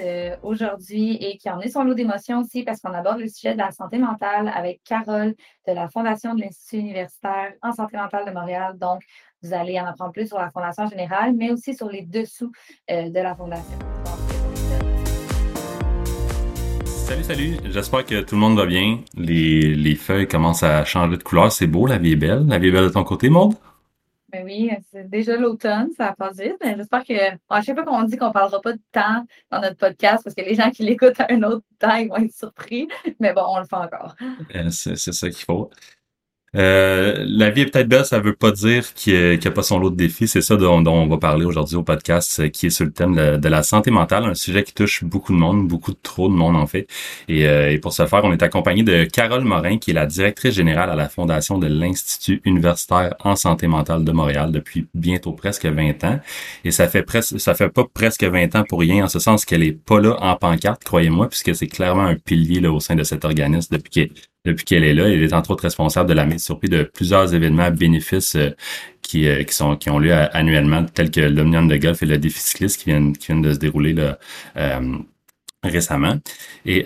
Euh, aujourd'hui et qui en est son lot d'émotions aussi parce qu'on aborde le sujet de la santé mentale avec Carole de la Fondation de l'Institut universitaire en santé mentale de Montréal. Donc, vous allez en apprendre plus sur la Fondation générale, mais aussi sur les dessous euh, de la Fondation. Salut, salut. J'espère que tout le monde va bien. Les, les feuilles commencent à changer de couleur. C'est beau, la vie est belle. La vie est belle de ton côté, Maud? Ben oui, c'est déjà l'automne, ça passe vite. Mais j'espère que. à chaque fois qu'on dit qu'on parlera pas de temps dans notre podcast, parce que les gens qui l'écoutent à un autre temps, ils vont être surpris. Mais bon, on le fait encore. Euh, c'est ça qu'il faut. Euh, la vie est peut-être belle, ça veut pas dire qu'il n'y a, pas son lot de défis. C'est ça dont, on va parler aujourd'hui au podcast, euh, qui est sur le thème de, la santé mentale, un sujet qui touche beaucoup de monde, beaucoup trop de monde en fait. Et, euh, et, pour ce faire, on est accompagné de Carole Morin, qui est la directrice générale à la fondation de l'Institut universitaire en santé mentale de Montréal depuis bientôt presque 20 ans. Et ça fait presque, ça fait pas presque 20 ans pour rien, en ce sens qu'elle est pas là en pancarte, croyez-moi, puisque c'est clairement un pilier là, au sein de cet organisme depuis depuis qu'elle est là. Elle est entre autres responsable de la mise sur pied de plusieurs événements bénéfices euh, qui, euh, qui, ont lieu annuellement, tels que l'Omnium de golf et le défi cycliste qui viennent, qui viennent de se dérouler euh, récemment. Et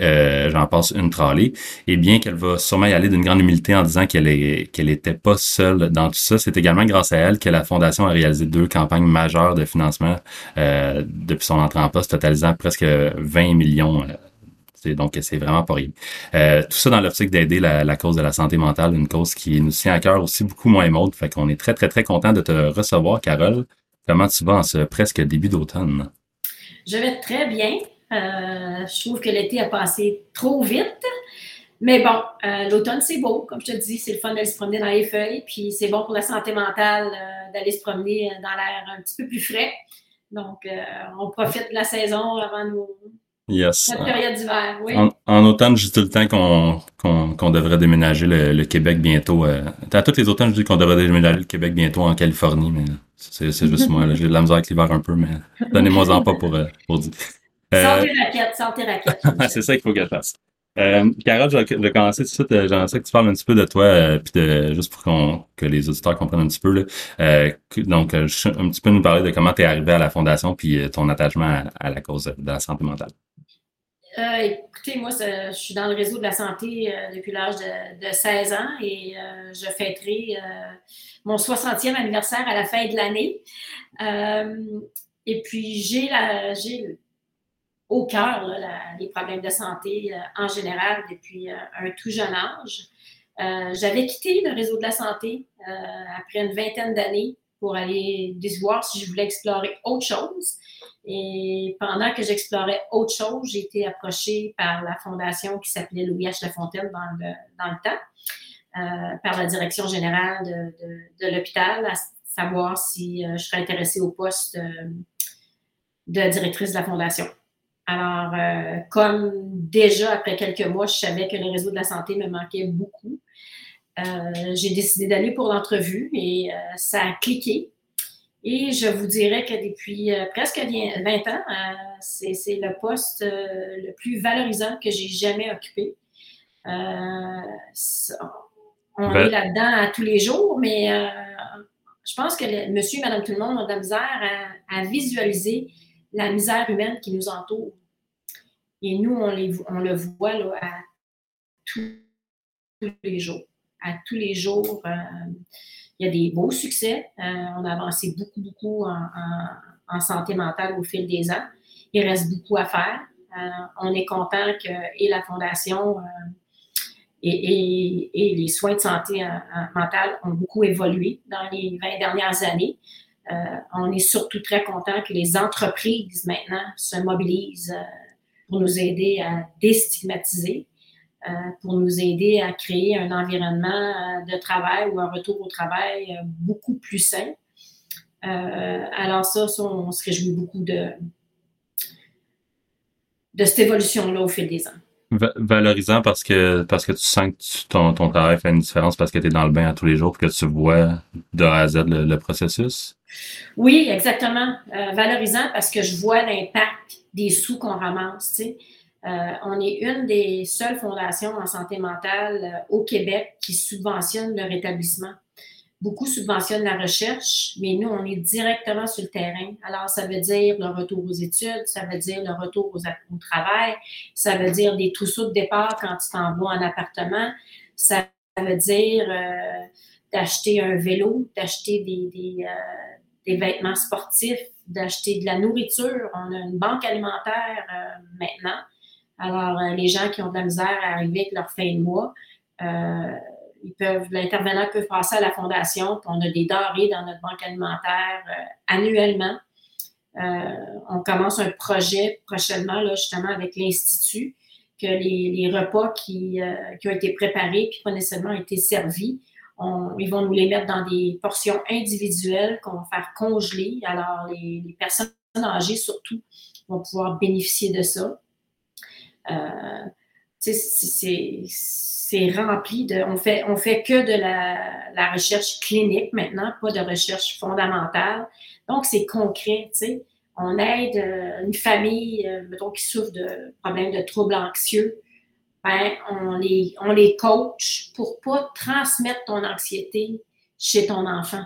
j'en passe une tralée. Et bien qu'elle va sûrement y aller d'une grande humilité en disant qu'elle qu'elle était pas seule dans tout ça, c'est également grâce à elle que la Fondation a réalisé deux campagnes majeures de financement depuis son entrée en poste, totalisant presque 20 millions donc, c'est vraiment pas rien. Euh, tout ça dans l'optique d'aider la, cause de la santé mentale, une cause qui nous tient à cœur aussi beaucoup moins mode. Fait qu'on est très, très, très content de te recevoir, Carole. Comment tu vas en ce presque début d'automne? Je vais très bien. Euh, je trouve que l'été a passé trop vite. Mais bon, euh, l'automne, c'est beau. Comme je te dis, c'est le fun d'aller se promener dans les feuilles. Puis c'est bon pour la santé mentale d'aller se promener dans l'air un petit peu plus frais. Donc, on profite de la saison avant nous, Yes. La période d'hiver, oui. En, automne, je dis tout le temps qu'on devrait déménager le, Québec bientôt. Euh, à tous les automnes, je dis qu'on devrait déménager le Québec bientôt en Californie, mais c'est juste moi. J'ai de la misère avec l'hiver un peu, mais donnez-moi-en pas pour, euh, pour dire. Euh, sans tes raquettes, sans tes raquettes. c'est ça qu'il faut que je fasse. Euh, Carole, je vais, commencer tout de suite. Euh, j'aimerais que tu parles un petit peu de toi, euh, puis de, juste pour qu'on que les auditeurs comprennent un petit peu. Là. Euh, donc, un petit peu nous parler de comment tu es arrivé à la Fondation, puis ton attachement à, la cause de la santé mentale. Écoutez, moi, je suis dans le réseau de la santé depuis l'âge de, de, 16 ans et je fêterai mon 60e anniversaire à la fin de l'année. et puis, j'ai au cœur les problèmes de santé euh, en général depuis euh, un tout jeune âge. Euh, j'avais quitté le réseau de la santé après une vingtaine d'années pour aller voir si je voulais explorer autre chose. Et pendant que j'explorais autre chose, j'ai été approchée par la fondation qui s'appelait Louis H. Lafontaine dans le, dans le temps, par la direction générale de, l'hôpital, à savoir si je serais intéressée au poste de directrice de la fondation. Alors, euh, comme déjà après quelques mois, je savais que le réseau de la santé me manquait beaucoup, euh, j'ai décidé d'aller pour l'entrevue et euh, ça a cliqué. Et je vous dirais que depuis presque 20 ans, c'est le poste le plus valorisant que j'ai jamais occupé. on est là-dedans tous les jours, mais je pense que monsieur et madame tout le monde ont de la misère à visualiser la misère humaine qui nous entoure. Et nous, on, les, on le voit là, à tous les jours. À tous les jours, euh, il y a des beaux succès. Euh, on a avancé beaucoup, beaucoup en, santé mentale au fil des ans. Il reste beaucoup à faire. Euh, on est content que et la Fondation et, et, les soins de santé mentale ont beaucoup évolué dans les 20 dernières années. Euh, on est surtout très content que les entreprises maintenant se mobilisent euh, pour nous aider à déstigmatiser, euh, pour nous aider à créer un environnement de travail ou un retour au travail beaucoup plus sain. alors ça, on, se réjouit beaucoup de, de cette évolution-là au fil des ans. valorisant parce que parce que tu sens que ton, ton travail fait une différence parce que tu es dans le bain à tous les jours que tu vois de A à Z le, processus? Oui, exactement. Euh, valorisant parce que je vois l'impact des sous qu'on ramasse. Tu sais. Euh, on est une des seules fondations en santé mentale euh, au Québec qui subventionne le rétablissement beaucoup subventionnent la recherche, mais nous, on est directement sur le terrain. Alors, ça veut dire le retour aux études, ça veut dire le retour aux, au travail, ça veut dire des trousseaux de départ quand tu t'en vas en appartement, ça veut dire euh, d'acheter un vélo, d'acheter des, vêtements sportifs, d'acheter de la nourriture. On a une banque alimentaire maintenant. Alors, les gens qui ont de la misère à arriver avec leur fin de mois, ils peuvent, l'intervenant peut passer à la fondation. on a des denrées dans notre banque alimentaire euh, annuellement. Euh, on commence un projet prochainement, là, justement, avec l'Institut, que les, repas qui, euh, ont été préparés puis pas nécessairement été servis, ils vont nous les mettre dans des portions individuelles qu'on va faire congeler. Alors, les, personnes âgées, surtout, vont pouvoir bénéficier de ça. C'est c'est rempli de. On fait, on fait que de la, recherche clinique maintenant, pas de recherche fondamentale. Donc, c'est concret, tu sais. On aide euh, une famille, euh, mettons, qui souffre de problèmes de troubles anxieux. Ben, on les, on les coach pour pas transmettre ton anxiété chez ton enfant.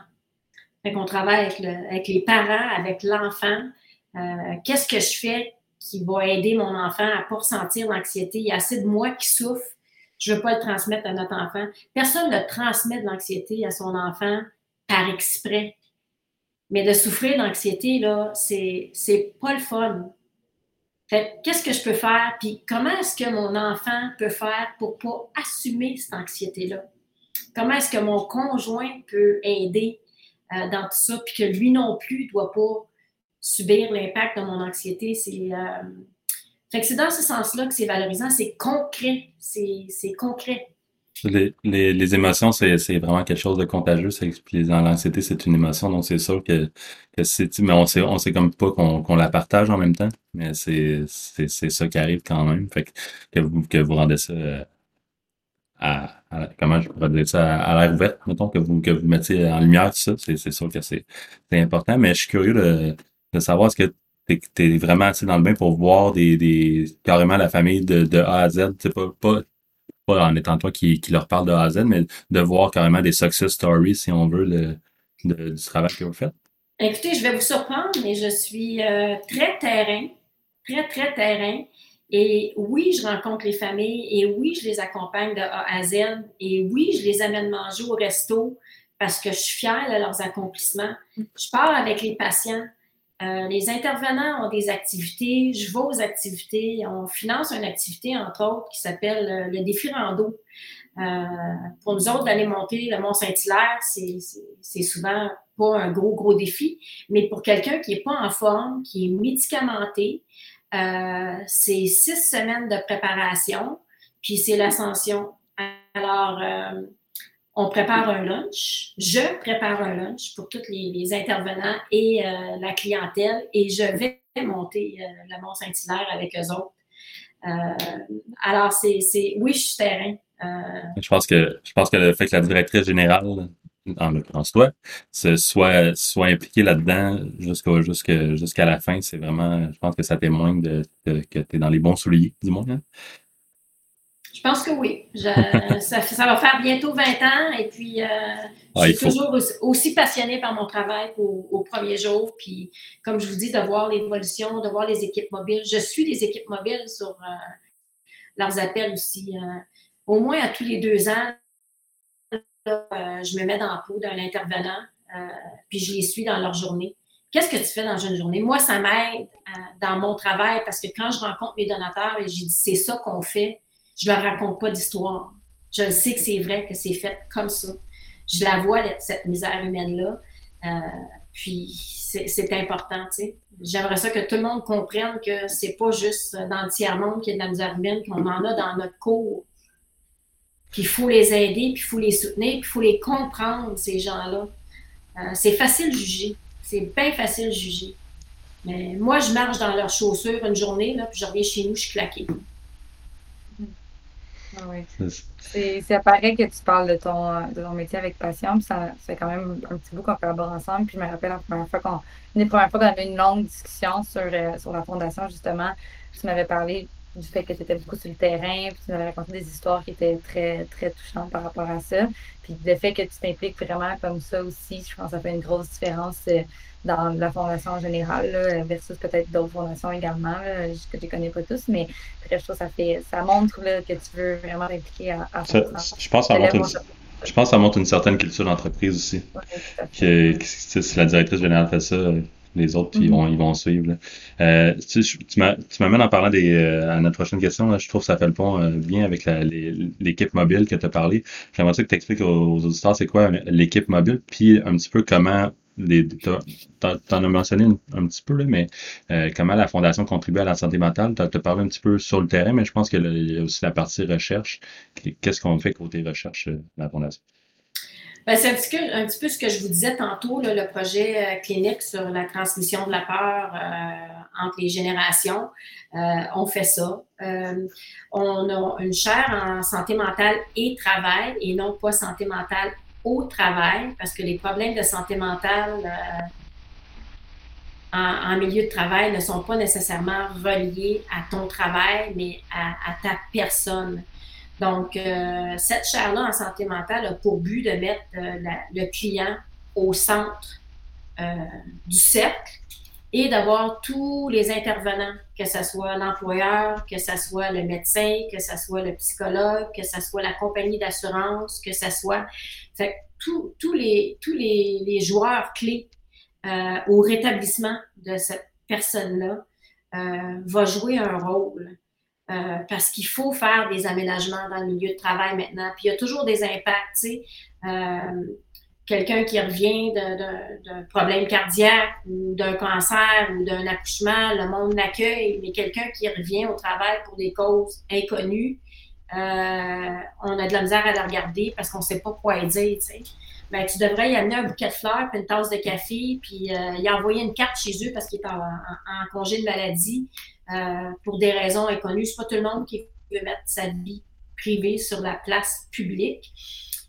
Fait qu'on travaille avec, avec les parents, avec l'enfant. Euh, qu'est-ce que je fais qui va aider mon enfant à pas ressentir l'anxiété? Il y a assez de moi qui souffre je ne veux pas le transmettre à notre enfant. Personne ne transmet de l'anxiété à son enfant par exprès. Mais de souffrir d'anxiété, là, c'est, c'est pas le fun. Fait qu'est-ce que je peux faire? Puis comment est-ce que mon enfant peut faire pour pas assumer cette anxiété-là? Comment est-ce que mon conjoint peut aider euh, dans tout ça, puis que lui non plus ne doit pas subir l'impact de mon anxiété? C'est, euh, fait que c'est dans ce sens-là que c'est valorisant, c'est concret, c'est concret. Les, les, les émotions, c'est vraiment quelque chose de contagieux. Dans l'anxiété, c'est une émotion, donc c'est sûr que, que c'est. Mais on sait, on sait comme pas qu'on la partage en même temps. Mais c'est ça qui arrive quand même. Fait que, que vous, que vous rendez ça euh, à, comment je pourrais dire ça à, l'air ouvert, mettons, que vous, que vous mettiez en lumière tout ça. C'est sûr que c'est important. Mais je suis curieux de, de savoir ce que t'es es vraiment assez dans le bain pour voir des, des carrément la famille de, A à Z. C'est pas, pas, pas en étant toi qui, qui leur parle de A à Z, mais de voir carrément des success stories, si on veut, le, du travail que vous faites. Écoutez, je vais vous surprendre, mais je suis euh, très terrain, très, très terrain. Et oui, je rencontre les familles et oui, je les accompagne de A à Z et oui, je les amène manger au resto parce que je suis fière de leurs accomplissements. Je parle avec les patients euh, les intervenants ont des activités, je vais aux activités. On finance une activité, entre autres, qui s'appelle euh, le défi rando. Euh, pour nous autres, d'aller monter le Mont-Saint-Hilaire, c'est souvent pas un gros, gros défi, mais pour quelqu'un qui n'est pas en forme, qui est médicamenté, c'est six semaines de préparation, puis c'est l'ascension. Alors, on prépare un lunch. Je prépare un lunch pour tous les, intervenants et euh, la clientèle et je vais monter euh, le Mont-Saint-Hilaire avec eux autres. Euh, alors, c'est, oui, je suis terrain. je pense que je pense que le fait que la directrice générale, en l'occurrence toi, soit, soit impliquée là-dedans jusqu'à la fin, c'est vraiment, je pense que ça témoigne de, que tu es dans les bons souliers, du moins. Hein. Je pense que oui. ça, va faire bientôt 20 ans et puis euh, je suis toujours aussi, passionnée par mon travail qu'au premier jour. Puis, comme je vous dis, de voir l'évolution, de voir les équipes mobiles. Je suis des équipes mobiles sur euh, leurs appels aussi. Euh, au moins à tous les deux ans, je me mets dans la peau d'un intervenant, puis je les suis dans leur journée. Qu'est-ce que tu fais dans une journée? Moi, ça m'aide dans mon travail parce que quand je rencontre mes donateurs et j'ai dit c'est ça qu'on fait, je leur raconte pas d'histoire. Je sais que c'est vrai, que c'est fait comme ça. Je la vois, cette misère humaine-là. Euh, puis c'est important, tu sais. J'aimerais ça que tout le monde comprenne que c'est pas juste dans le tiers-monde qu'il y a de la misère humaine, qu'on en a dans notre cours. Puis il faut les aider, puis il faut les soutenir, puis il faut les comprendre, ces gens-là. Euh, c'est facile de juger. C'est bien facile de juger. Mais moi, je marche dans leurs chaussures une journée, là, puis je reviens chez nous, je suis claquée. Ah oui. Ça paraît que tu parles de ton, de ton métier avec passion, puis ça, fait quand même un petit bout qu'on collabore ensemble. Puis je me rappelle la première fois qu'on, une des premières fois qu'on avait une longue discussion sur, euh, sur la fondation, justement, tu m'avais parlé du fait que tu étais beaucoup sur le terrain, puis tu m'avais raconté des histoires qui étaient très, très touchantes par rapport à ça. Puis le fait que tu t'impliques vraiment comme ça aussi, je pense que ça fait une grosse différence euh, dans la fondation en général, versus peut-être d'autres fondations également, que je ne connais pas tous, mais je trouve que ça, fait, ça montre que tu veux vraiment t'impliquer à, à ça, Je pense que ça montre une... Je pense ça montre une certaine culture d'entreprise aussi. que, si la directrice générale fait ça, les autres, ils, mm-hmm. vont, ils vont suivre. Euh, tu, tu m'amènes en parlant des, euh, à notre prochaine question. je trouve que ça fait le pont euh, bien avec l'équipe mobile que tu as parlé. J'aimerais que tu expliques aux, auditeurs c'est quoi l'équipe mobile, puis un petit peu comment T'en as mentionné un, petit peu, là, mais euh, comment la Fondation contribue à la santé mentale. Tu as, parlé un petit peu sur le terrain, mais je pense qu'il y a aussi la partie recherche. Qu'est-ce qu'on fait côté recherche de la Fondation? Ben, c'est un petit, peu, un petit, peu ce que je vous disais tantôt, là, le projet euh, clinique sur la transmission de la peur euh, entre les générations. Euh, on fait ça. on a une chaire en santé mentale et travail et non pas santé mentale au travail parce que les problèmes de santé mentale en, en, milieu de travail ne sont pas nécessairement reliés à ton travail, mais à ta personne. Donc, euh, cette chaire-là en santé mentale a pour but de mettre euh, le client au centre euh, du cercle et d'avoir tous les intervenants, que ce soit l'employeur, que ce soit le médecin, que ce soit le psychologue, que ce soit la compagnie d'assurance, que ce soit fait, tous les, tous les, les joueurs clés au rétablissement de cette personne-là va jouer un rôle. Euh, parce qu'il faut faire des aménagements dans le milieu de travail maintenant. Puis il y a toujours des impacts, tu sais. Euh, quelqu'un qui revient d'un problème cardiaque ou d'un cancer ou d'un accouchement, le monde l'accueille, mais quelqu'un qui revient au travail pour des causes inconnues, euh, on a de la misère à la regarder parce qu'on ne sait pas quoi dire, tu sais. Ben, tu devrais y amener un bouquet de fleurs, puis une tasse de café, puis euh, y envoyer une carte chez eux parce qu'il est en, congé de maladie. Euh, pour des raisons inconnues. C'est pas tout le monde qui veut mettre sa vie privée sur la place publique.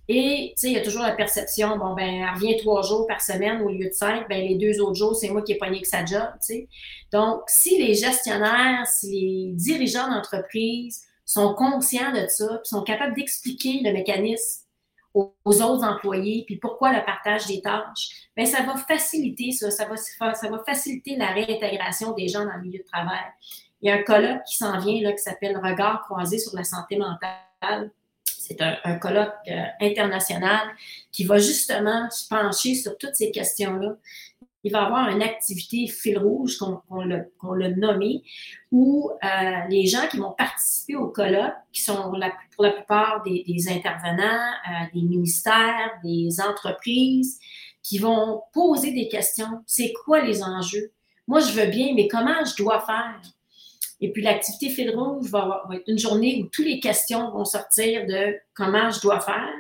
Et, tu sais, il y a toujours la perception, bon, ben, elle revient trois jours par semaine au lieu de cinq, ben, les deux autres jours, c'est moi qui ai pogné que sa job, tu sais. Donc, si les gestionnaires, si les dirigeants d'entreprise sont conscients de ça, puis sont capables d'expliquer le mécanisme aux, autres employés, puis pourquoi le partage des tâches, bien, ça va faciliter ça, ça va, ça va faciliter la réintégration des gens dans le milieu de travail. Il y a un colloque qui s'en vient là, qui s'appelle Regard croisé sur la santé mentale. C'est un, colloque euh, international qui va justement se pencher sur toutes ces questions-là il va y avoir une activité fil rouge qu'on l'a nommé, où euh, les gens qui vont participer au colloque, qui sont pour la plupart des, intervenants, euh, des ministères, des entreprises, qui vont poser des questions. C'est quoi les enjeux? Moi, je veux bien, mais comment je dois faire? Et puis l'activité fil rouge va, va, être une journée où toutes les questions vont sortir de comment je dois faire.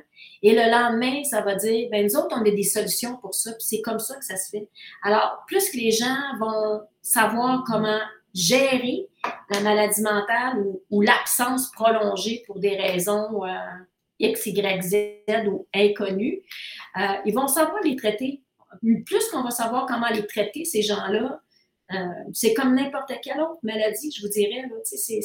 Et le lendemain, ça va dire, ben nous autres, on a des solutions pour ça, puis c'est comme ça que ça se fait. Alors, plus que les gens vont savoir comment gérer la maladie mentale ou, l'absence prolongée pour des raisons euh, X, Y, Z ou inconnues, euh, ils vont savoir les traiter. Plus qu'on va savoir comment les traiter, ces gens-là, euh, c'est comme n'importe quelle autre maladie, je vous dirais. C'est,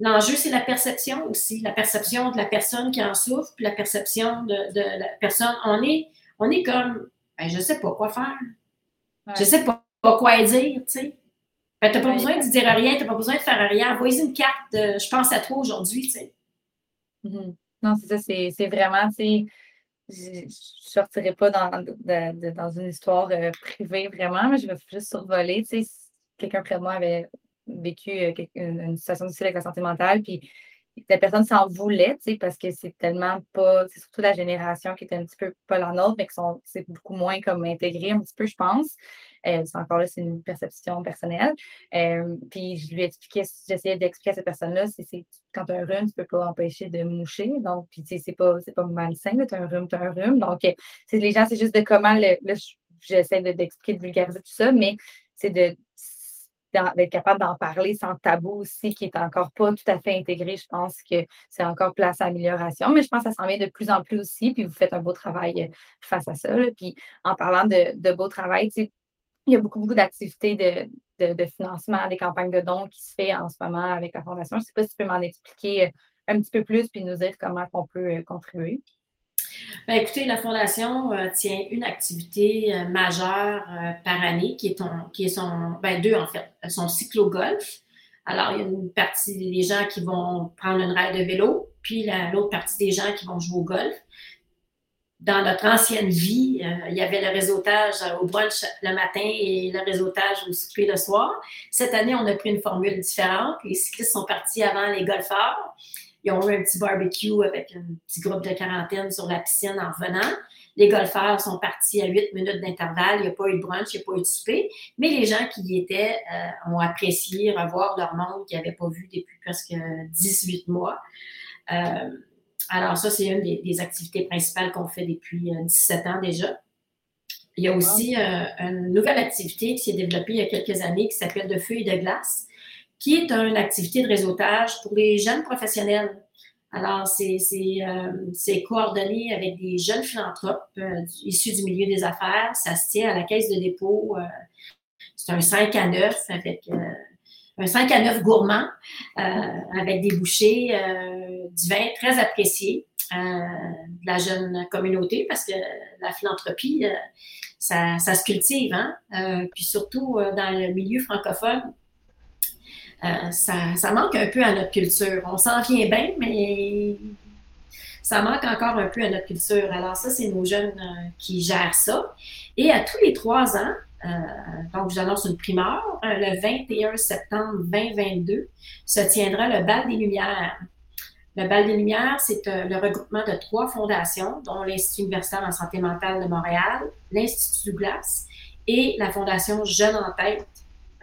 L'enjeu, c'est la perception aussi, la perception de la personne qui en souffre, puis la perception de, la personne. On est, on est comme, ben, je sais pas quoi faire. Je Je sais pas, quoi dire, tu sais. Ben, tu n'as pas besoin de dire rien, tu n'as pas besoin de faire rien. Envoyez une carte de je pense à toi aujourd'hui, tu sais. Mm-hmm. Non, c'est ça, c'est vraiment, tu sais, je ne sortirai pas dans, dans une histoire euh, privée vraiment, mais je vais juste survoler, tu sais, quelqu'un près de moi avait vécu euh, une, situation difficile avec la santé mentale, puis la personne s'en voulait, tu sais, parce que c'est tellement pas, c'est surtout la génération qui est un petit peu pas la nôtre, mais qui sont, c'est beaucoup moins comme intégré un petit peu, je pense. Euh, c'est encore là, c'est une perception personnelle. Euh, puis je lui expliquais, j'essayais d'expliquer à cette personne-là, c'est, quand tu as un rhume, tu peux pas empêcher de moucher. Donc, puis tu sais, c'est pas, c'est pas malsain, tu as un rhume, tu as un rhume. Donc, c'est, les gens, c'est juste de comment, le, j'essaie d'expliquer, de vulgariser tout ça, mais c'est de d'être capable d'en parler sans tabou aussi, qui est encore pas tout à fait intégré. Je pense que c'est encore place à amélioration, mais je pense que ça s'en vient de plus en plus aussi, puis vous faites un beau travail euh, face à ça. Puis en parlant de, de beau travail, il y a beaucoup, beaucoup d'activités de, financement, des campagnes de dons qui se fait en ce moment avec la Fondation. Je ne sais pas si tu peux m'en expliquer euh, un petit peu plus puis nous dire comment on peut euh, contribuer. Ben, écoutez, la Fondation euh, tient une activité euh, majeure euh, par année qui est, qui est son, ben, deux en fait, son cyclo-golf. Alors, il y a une partie des gens qui vont prendre une ride de vélo, puis l'autre partie des gens qui vont jouer au golf. Dans notre ancienne vie, il y avait le réseautage au brunch le matin et le réseautage au souper le soir. Cette année, on a pris une formule différente. Les cyclistes sont partis avant les golfeurs. Ils ont eu un petit barbecue avec un petit groupe de quarantaine sur la piscine en revenant. Les golfeurs sont partis à 8 minutes d'intervalle. Il n'y a pas eu de brunch, il n'y a pas eu de souper. Mais les gens qui y étaient euh, ont apprécié revoir leur monde qu'ils n'avaient pas vu depuis presque 18 mois. Euh, alors ça, c'est une des, activités principales qu'on fait depuis 17 euh, ans déjà. Il y a aussi une nouvelle activité qui s'est développée il y a quelques années qui s'appelle de feuilles de glace qui est une activité de réseautage pour les jeunes professionnels. Alors, c'est euh, coordonné avec des jeunes philanthropes euh, issus du milieu des affaires. Ça se tient à la caisse de dépôt. Euh, c'est un 5 à 9 avec un 5 à 9 gourmand avec des bouchées du vin très apprécié de la jeune communauté parce que la philanthropie, ça, ça, se cultive. Hein? puis surtout dans le milieu francophone, euh, ça, manque un peu à notre culture. On s'en vient bien, mais ça manque encore un peu à notre culture. Alors ça, c'est nos jeunes euh, qui gèrent ça. Et à tous les trois ans, euh, donc j'annonce une primeur, le 21 septembre 2022, se tiendra le Bal des Lumières. Le Bal des Lumières, c'est le regroupement de trois fondations, dont l'Institut universitaire en santé mentale de Montréal, l'Institut Douglas et la Fondation Jeunes en tête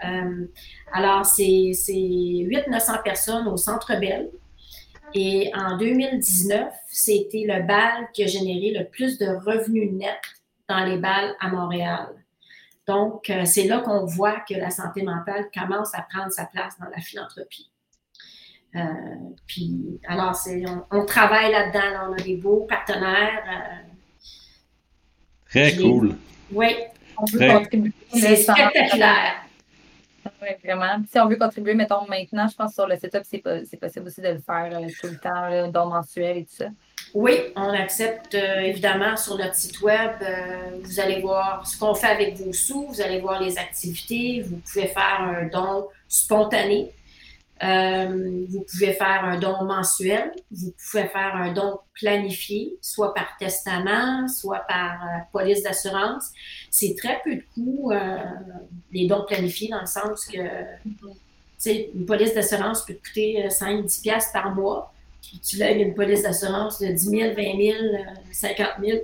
euh, alors, c'est 800-900 personnes au Centre Bell. Et en 2019, c'était le bal qui a généré le plus de revenus nets dans les balles à Montréal. Donc, euh, c'est là qu'on voit que la santé mentale commence à prendre sa place dans la philanthropie. Euh, puis, alors, on, travaille là-dedans, on a des beaux partenaires. Très cool. Oui, c'est spectaculaire. Oui, vraiment. Si on veut contribuer, mettons, maintenant, je pense sur le setup, c'est, possible aussi de le faire euh, tout le temps, le don mensuel et tout ça. Oui, on accepte euh, évidemment sur notre site web. Euh, vous allez voir ce qu'on fait avec vos sous, vous allez voir les activités, vous pouvez faire un don spontané. Euh, vous pouvez faire un don mensuel, vous pouvez faire un don planifié, soit par testament, soit par euh, police d'assurance. C'est très peu de coûts, euh, les dons planifiés, dans le sens que une police d'assurance peut te coûter 5-10 piastres par mois. tu lègues une police d'assurance de 10 000, 20 000, 50 000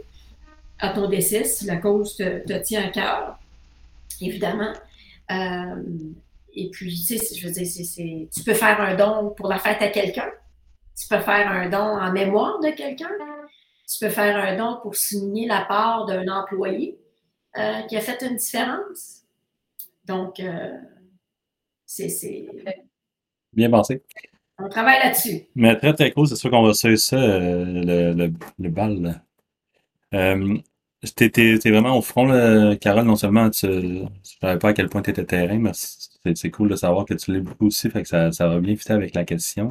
à ton décès si la cause te tient à cœur, évidemment. Et puis, tu sais, je veux dire, tu peux faire un don pour la fête à quelqu'un. Tu peux faire un don en mémoire de quelqu'un. Tu peux faire un don pour souligner la part d'un employé euh, qui a fait une différence. Donc, euh, c'est. Bien pensé. On travaille là-dessus. Mais très, très cool. C'est sûr qu'on va suivre ça, euh, le, le, le, bal. T'es vraiment au front, Carole, non seulement tu ne savais pas à quel point tu étais terrain, mais c'est cool de savoir que tu l'es beaucoup aussi, fait que ça, ça va bien fitter avec la question.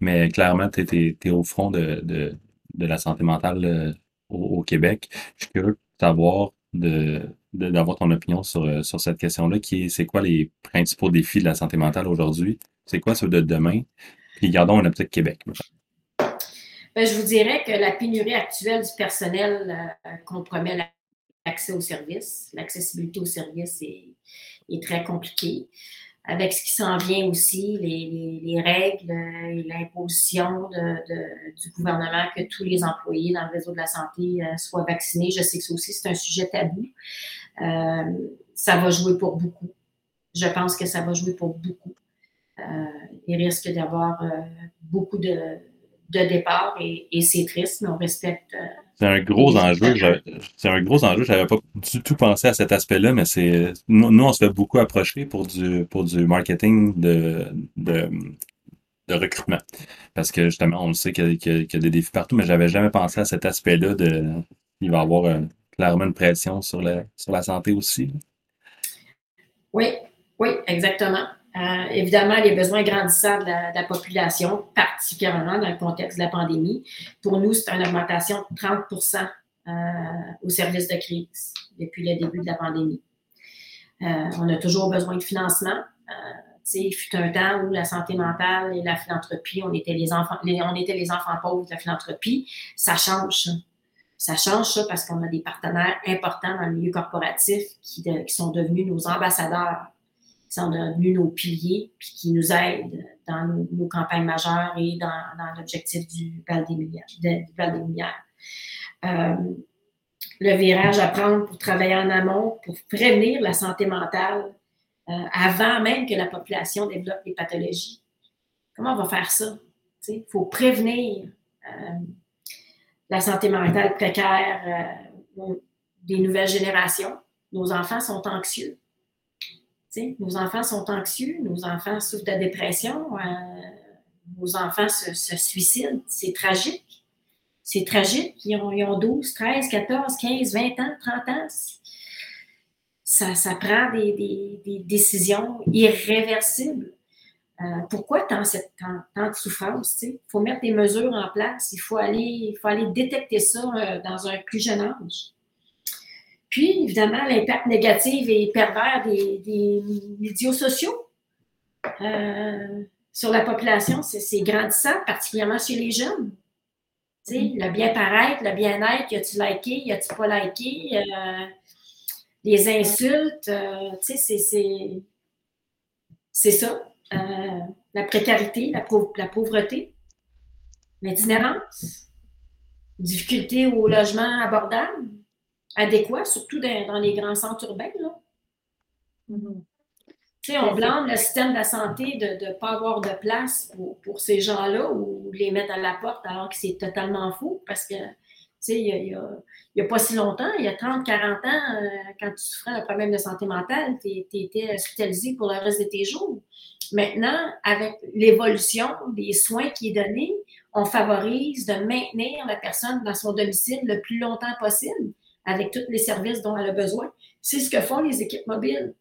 Mais clairement, tu es, au front de, de, de la santé mentale euh, au, Québec. Je suis curieux de d'avoir ton opinion sur, euh, sur cette question-là, qui est c'est quoi les principaux défis de la santé mentale aujourd'hui? C'est quoi ceux de demain? Puis gardons un optique Québec. Ben, je vous dirais que la pénurie actuelle du personnel euh, compromet l'accès aux services. L'accessibilité aux services est, très compliquée. Avec ce qui s'en vient aussi, les, les, règles et l'imposition du gouvernement que tous les employés dans le réseau de la santé euh, soient vaccinés. Je sais que ça aussi, c'est un sujet tabou. Euh, ça va jouer pour beaucoup. Je pense que ça va jouer pour beaucoup. il risque d'avoir beaucoup de de départ et, c'est triste, mais on respecte. Euh, c'est un gros enjeu. C'est un gros enjeu. J'avais pas du tout pensé à cet aspect-là, mais c'est nous, on se fait beaucoup approcher pour du pour du marketing de, de, de recrutement. Parce que justement, on le sait qu'il y, y, a des défis partout, mais j'avais jamais pensé à cet aspect-là de il va y avoir euh, clairement une pression sur la sur la santé aussi. Oui, oui, exactement. Euh, évidemment, les besoins grandissants de la, population, particulièrement dans le contexte de la pandémie. Pour nous, c'est une augmentation de 30% euh, au service de crise depuis le début de la pandémie. Euh, on a toujours besoin de financement. il fut un temps où la santé mentale et la philanthropie, on était les enfants, on était les enfants pauvres de la philanthropie. Ça change. Ça change parce qu'on a des partenaires importants dans le milieu corporatif qui sont devenus nos ambassadeurs sont devenus nos piliers, puis qui nous aident dans nos, campagnes majeures et dans, l'objectif du Val des Lumières. Euh, le virage à prendre pour travailler en amont, pour prévenir la santé mentale euh, avant même que la population développe des pathologies. Comment on va faire ça? Il faut prévenir euh, la santé mentale précaire des nouvelles générations. Nos enfants sont anxieux nos enfants sont anxieux, nos enfants souffrent de dépression, euh, nos enfants se, suicident. C'est tragique. C'est tragique. Ils ont, 12, 13, 14, 15, 20 ans, 30 ans. Ça, prend des, décisions irréversibles. Euh, pourquoi tant, de souffrance? Il faut mettre des mesures en place. Il faut aller, il faut aller détecter ça euh, dans un plus jeune âge. Puis, évidemment, l'impact négatif et pervers des, médias sociaux euh, sur la population, c'est grandissant, particulièrement chez les jeunes. Le bien-paraître, le bien-être, y a-tu liké, y a-tu pas liké, euh, les insultes, euh, c'est ça. la précarité, la, la pauvreté, l'itinérance, difficulté au logement abordable, adéquat, surtout dans, les grands centres urbains. Là. Mm-hmm. On blâme le système de la santé de ne pas avoir de place pour, ces gens-là ou les mettre à la porte alors que c'est totalement faux parce que il n'y a, pas si longtemps, il y a 30, 40 ans, euh, quand tu souffrais d'un problème de santé mentale, tu étais hospitalisé pour le reste de tes jours. Maintenant, avec l'évolution des soins qui est donné, on favorise de maintenir la personne dans son domicile le plus longtemps possible avec tous les services dont elle a besoin. C'est ce que font les équipes mobiles.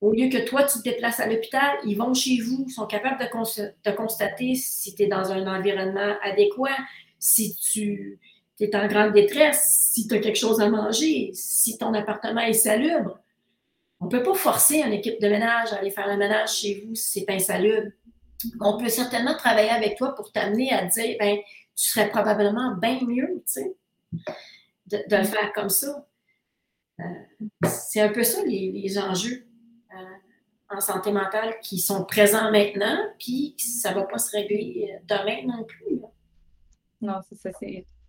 Au lieu que toi, tu te déplaces à l'hôpital, ils vont chez vous, sont capables de, constater si tu es dans un environnement adéquat, si tu es en grande détresse, si tu as quelque chose à manger, si ton appartement est salubre. On ne peut pas forcer une équipe de ménage à aller faire le ménage chez vous si c'est insalubre. On peut certainement travailler avec toi pour t'amener à dire, ben, tu serais probablement bien mieux, tu sais de, le faire comme ça. Euh, c'est un peu ça les, enjeux euh, en santé mentale qui sont présents maintenant, puis ça ne va pas se régler euh, demain non plus. Non, c'est ça.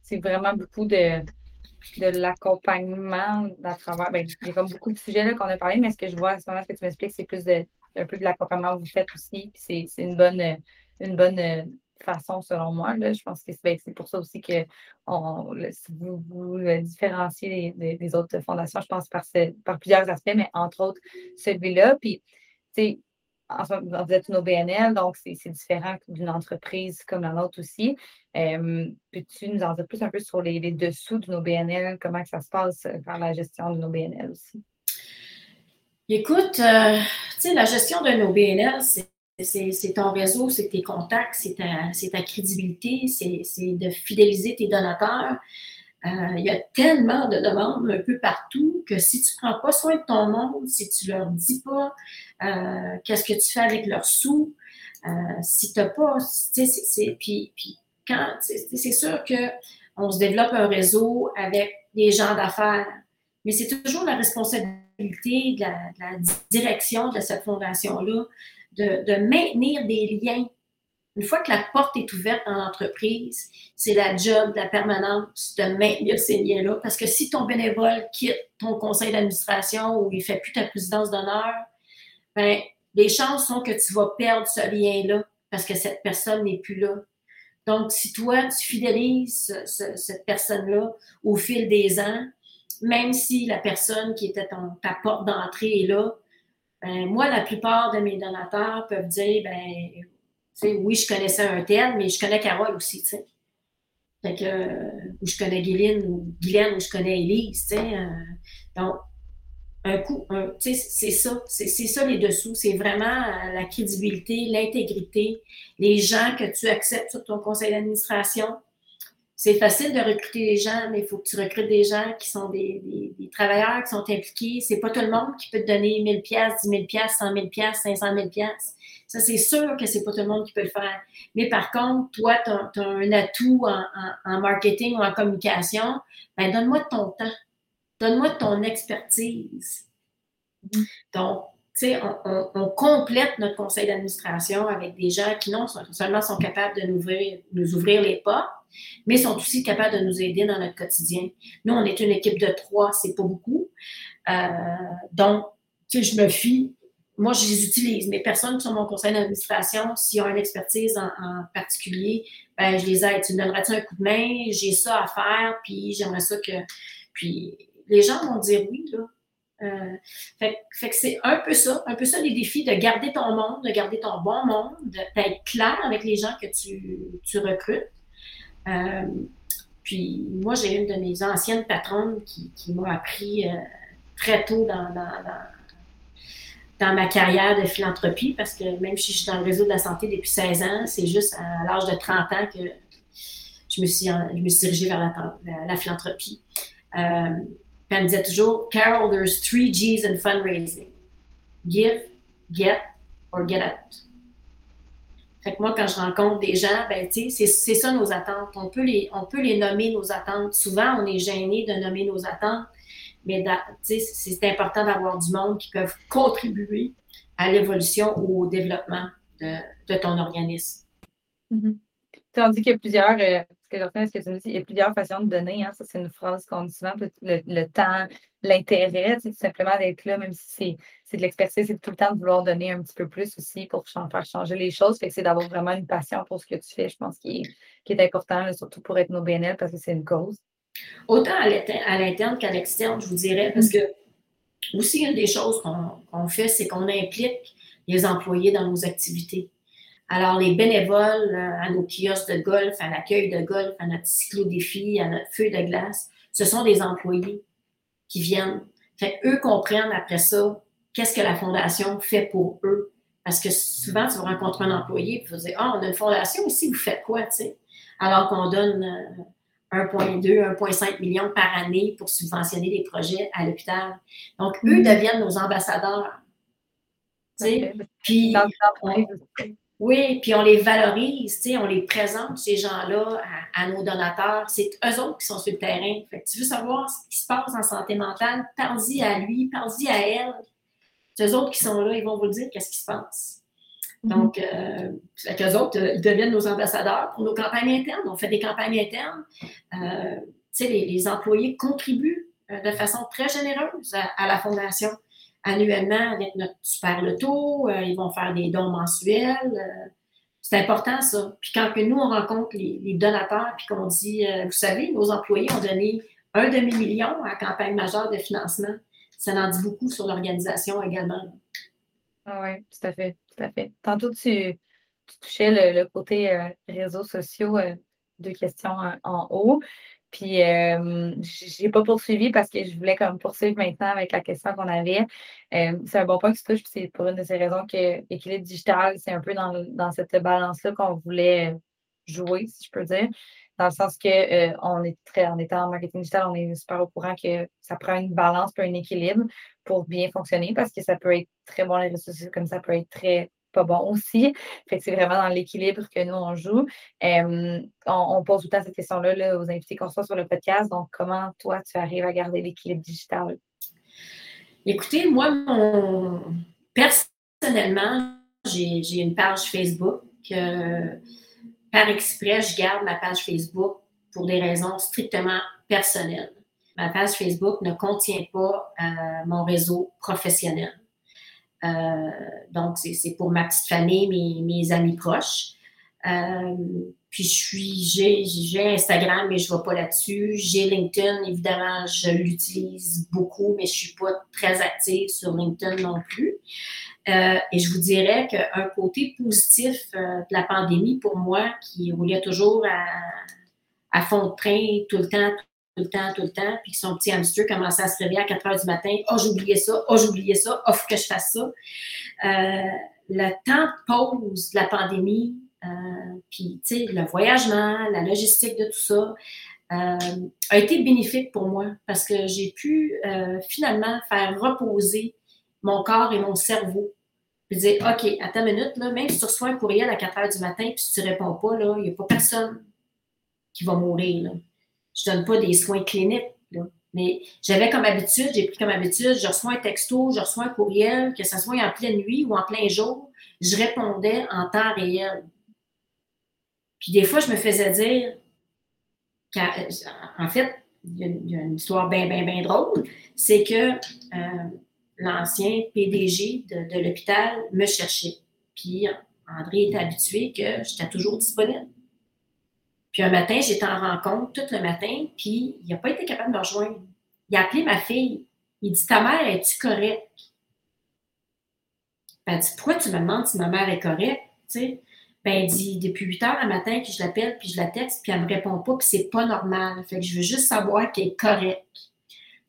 C'est vraiment beaucoup de, de l'accompagnement à travers. Ben, il y a comme beaucoup de sujets qu'on a parlé, mais ce que je vois à ce moment, ce que tu m'expliques, c'est plus de, un peu de l'accompagnement que vous faites aussi. C'est une bonne, une bonne façon, selon moi. Là. Je pense que c'est ben, pour ça aussi que on, vous, vous différenciez des, autres fondations, je pense, par, plusieurs aspects, mais entre autres celui-là. Puis, tu sais, vous êtes une OBNL, donc c'est différent d'une entreprise comme la nôtre aussi. Euh, Peux-tu nous en dire plus un peu sur les, dessous d'une OBNL, comment que ça se passe par la gestion d'une OBNL aussi? Écoute, euh, tu sais, la gestion d'un OBNL, c'est c'est ton réseau, c'est tes contacts, c'est ta, crédibilité, c'est de fidéliser tes donateurs. Euh, il y a tellement de demandes un peu partout que si tu ne prends pas soin de ton monde, si tu ne leur dis pas euh, qu'est-ce que tu fais avec leurs sous, euh, si tu n'as pas, c'est, puis, puis sûr qu'on se développe un réseau avec des gens d'affaires, mais c'est toujours la responsabilité de la direction de cette fondation-là de, maintenir des liens. Une fois que la porte est ouverte dans l'entreprise, c'est la job de la permanence de maintenir ces liens-là. Parce que si ton bénévole quitte ton conseil d'administration ou il ne fait plus ta présidence d'honneur, ben, les chances sont que tu vas perdre ce lien-là parce que cette personne n'est plus là. Donc, si toi, tu fidélises cette personne-là au fil des ans, même si la personne qui était ta porte d'entrée est là, ben, moi, la plupart de mes donateurs peuvent dire, ben, oui, je connaissais un tel, mais je connais Carole aussi, tu sais. Euh, ou je connais Guylaine, ou Guylaine, ou je connais Élise, tu sais. Euh, donc, un coup, tu sais, c'est ça, c'est ça les dessous. C'est vraiment euh, la crédibilité, l'intégrité, les gens que tu acceptes sur ton conseil d'administration. C'est facile de recruter des gens, mais il faut que tu recrutes des gens qui sont des, des, travailleurs, qui sont impliqués. C'est pas tout le monde qui peut te donner 1000 pièces, 10 000 pièces, 100 000 pièces, 500 000 pièces. Ça, c'est sûr que c'est pas tout le monde qui peut le faire. Mais par contre, toi, tu as, un atout en, en, marketing ou en communication. Ben, donne-moi ton temps Donne-moi ton expertise. Mm-hmm. Donc, tu sais, on, complète notre conseil d'administration avec des gens qui non seulement sont capables de nous ouvrir, nous ouvrir les portes, mais sont aussi capables de nous aider dans notre quotidien. Nous, on est une équipe de trois, c'est pas beaucoup. Euh, donc, je me fie, moi, je les utilise. Mais personnes qui sont mon conseil d'administration, s'ils ont une expertise en, particulier, ben, je les aide. Tu me donnerais-tu un coup de main? J'ai ça à faire, puis j'aimerais ça que. Puis les gens vont dire oui. Là. Euh, c'est un peu ça, un peu ça les défis de garder ton monde, de garder ton bon monde, d'être clair avec les gens que tu, recrutes. Euh, puis moi, j'ai une de mes anciennes patronnes qui, m'a appris euh, très tôt dans, ma carrière de philanthropie, parce que même si je suis dans le réseau de la santé depuis 16 ans, c'est juste à l'âge de 30 ans que je me suis, dirigée vers la philanthropie elle me disait toujours, Carol, there's three G's in fundraising. Give, get, or get out. Fait que moi, quand je rencontre des gens, ben, c'est ça nos attentes. On peut, les, on peut les nommer nos attentes. Souvent, on est gêné de nommer nos attentes, mais c'est important d'avoir du monde qui peuvent contribuer à l'évolution ou au développement de, ton organisme. Mm-hmm. Tu as dit qu'il y a plusieurs, euh, ce que tu me dis, il y a plusieurs façons de donner. Hein. Ça, c'est une phrase qu'on dit souvent, le, temps, l'intérêt, tout simplement d'être là, même si c'est de l'expertise, c'est tout le temps de vouloir donner un petit peu plus aussi pour faire changer les choses. Fait que c'est d'avoir vraiment une passion pour ce que tu fais, je pense, qui est, qui est important, surtout pour être nos BNL, parce que c'est une cause. Autant à l'interne qu'à l'externe, je vous dirais, parce que aussi, une des choses qu'on fait, c'est qu'on implique les employés dans nos activités. Alors, les bénévoles euh, à nos kiosques de golf, à l'accueil de golf, à notre cyclo-défi, à notre feu de glace, ce sont des employés qui viennent. Fait eux comprennent après ça qu'est-ce que la fondation fait pour eux. Parce que souvent, tu vas rencontrer un employé et tu vas dire Ah, on a une fondation ici, vous faites quoi, tu sais? Alors qu'on donne 1,2, euh, 1,5 millions par année pour subventionner des projets à l'hôpital. Donc, eux mm-hmm. deviennent nos ambassadeurs. Tu sais? Puis, oui, puis on les valorise, on les présente, ces gens-là, à, nos donateurs. C'est eux autres qui sont sur le terrain. Fait tu veux savoir ce qui se passe en santé mentale, parle-y à lui, parle-y à elle. C'est eux autres qui sont là, ils vont vous dire qu'est-ce qui se passe. Mm-hmm. Donc, euh, eux autres, ils deviennent nos ambassadeurs pour nos campagnes internes. On fait des campagnes internes. Euh, les, les, employés contribuent euh, de façon très généreuse à la fondation annuellement avec notre super loto. Euh, ils vont faire des dons mensuels. Euh, c'est important, ça. Puis quand nous, on rencontre les, donateurs, puis qu'on dit, euh, vous savez, nos employés ont donné un demi-million à la campagne majeure de financement, ça en dit beaucoup sur l'organisation également. Ah oui, tout à fait, tout à fait. Tantôt, tu, touchais le, côté réseaux sociaux, deux questions en haut. Puis, euh, je n'ai pas poursuivi parce que je voulais comme poursuivre maintenant avec la question qu'on avait. Euh, c'est un bon point que tu touches, c'est pour une de ces raisons que l'équilibre digital, c'est un peu dans, cette balance-là qu'on voulait jouer, si je peux dire. Dans le sens que euh, on est très, en étant en marketing digital, on est super au courant que ça prend une balance, un équilibre pour bien fonctionner parce que ça peut être très bon les sociaux comme ça peut être très pas bon aussi. C'est vraiment dans l'équilibre que nous, on joue. on, pose tout le temps cette question-là aux invités qu'on soit sur le podcast. Donc, comment toi, tu arrives à garder l'équilibre digital? Écoutez, moi, personnellement, j'ai une page Facebook. par exprès, je garde ma page Facebook pour des raisons strictement personnelles. Ma page Facebook ne contient pas euh, mon réseau professionnel. Euh, donc, c'est pour ma petite famille, mes, amis proches. Euh, puis je suis, j'ai, Instagram, mais je ne vais pas là-dessus. J'ai LinkedIn, évidemment, je l'utilise beaucoup, mais je ne suis pas très active sur LinkedIn non plus. Euh, et je vous dirais qu'un côté positif de la pandémie pour moi, qui roulait toujours à, à fond de train tout le temps, le temps, tout le temps, puis son petit hamster commençait à se réveiller à 4 heures du matin. Oh, oublié ça, oh, oublié ça, oh, faut que je fasse ça. Euh, le temps de pause de la pandémie, euh, puis, tu sais, le voyagement, la logistique de tout ça, euh, a été bénéfique pour moi parce que j'ai pu finalement faire reposer mon corps et mon cerveau. Puis dire, OK, à ta minute, là, même si tu reçois un courriel à 4 heures du matin puis tu ne réponds pas, il n'y a pas personne qui va mourir. Là. Je ne donne pas des soins cliniques. Là. Mais j'avais comme habitude, j'ai pris comme habitude, je reçois un texto, je reçois un courriel, que ce soit en pleine nuit ou en plein jour, je répondais en temps réel. Puis des fois, je me faisais dire, en fait, il y, a, une histoire bien, bien, bien drôle, c'est que euh, l'ancien PDG de, de l'hôpital me cherchait. Puis André était habitué que j'étais toujours disponible. Puis un matin, j'étais en rencontre tout le matin, puis il n'a pas été capable de me rejoindre. Il a appelé ma fille. Il dit Ta mère, es-tu correcte? Ben, elle dit Pourquoi tu me demandes si ma mère est correcte? Tu sais? Ben, dit, depuis 8 heures le matin que je l'appelle, puis je la texte, puis elle me répond pas, puis c'est pas normal. Fait que je veux juste savoir qu'elle est correcte.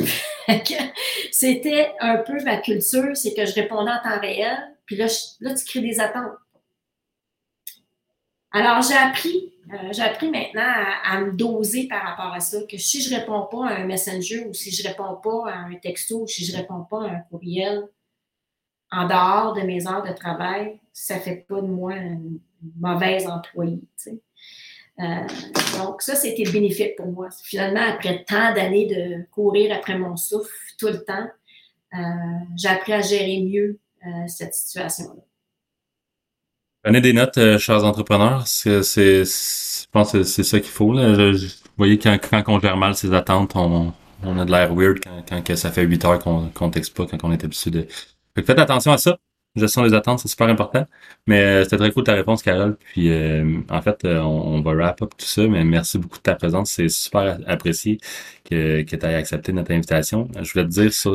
C'était un peu ma culture, c'est que je répondais en temps réel, puis là, là tu crées des attentes. Alors, j'ai appris, euh, j'ai appris maintenant à, me doser par rapport à ça, que si je réponds pas à un messenger ou si je réponds pas à un texto ou si je réponds pas à un courriel en dehors de mes heures de travail, ça fait pas de moi une mauvaise employée. Euh, donc, ça, c'était bénéfique pour moi. Finalement, après tant d'années de courir après mon souffle tout le temps, euh, j'ai appris à gérer mieux cette situation-là. Prenez des notes, chers entrepreneurs. C'est, je pense que c'est ça qu'il faut. vous voyez, quand, quand on gère mal ses attentes, on, a de l'air weird quand, quand, ça fait 8 heures qu'on ne texte pas, quand on est habitué de... faites attention à ça gestion des attentes, c'est super important. Mais euh, c'était très cool ta réponse, Carole. Puis euh, en fait, euh, on, va wrap up tout ça, mais merci beaucoup de ta présence. C'est super apprécié que, que tu aies accepté notre invitation. Je voulais te dire ça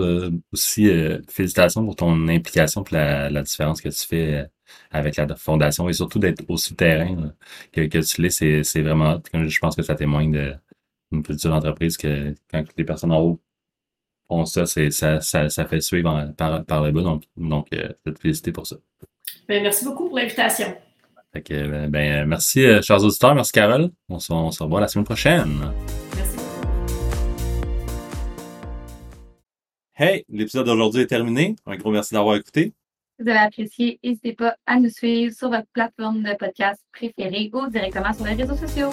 aussi, félicitations pour ton implication et la, la, différence que tu fais avec la fondation et surtout d'être aussi terrain que, que tu l'es. C'est, c'est vraiment, je pense que ça témoigne d'une culture d'entreprise que quand les personnes en haut on, ça, c'est, ça, ça, ça, fait suivre par, par le bas. Donc, donc euh, je vais te féliciter pour ça. Ben, merci beaucoup pour l'invitation. Fait que, ben, ben merci, euh, chers auditeurs. Merci, Carole. On se, on se revoit la semaine prochaine. Merci. Hey, l'épisode d'aujourd'hui est terminé. Un gros merci d'avoir écouté. Vous avez apprécié, n'hésitez pas à nous suivre sur votre plateforme de podcast préférée ou directement sur les réseaux sociaux.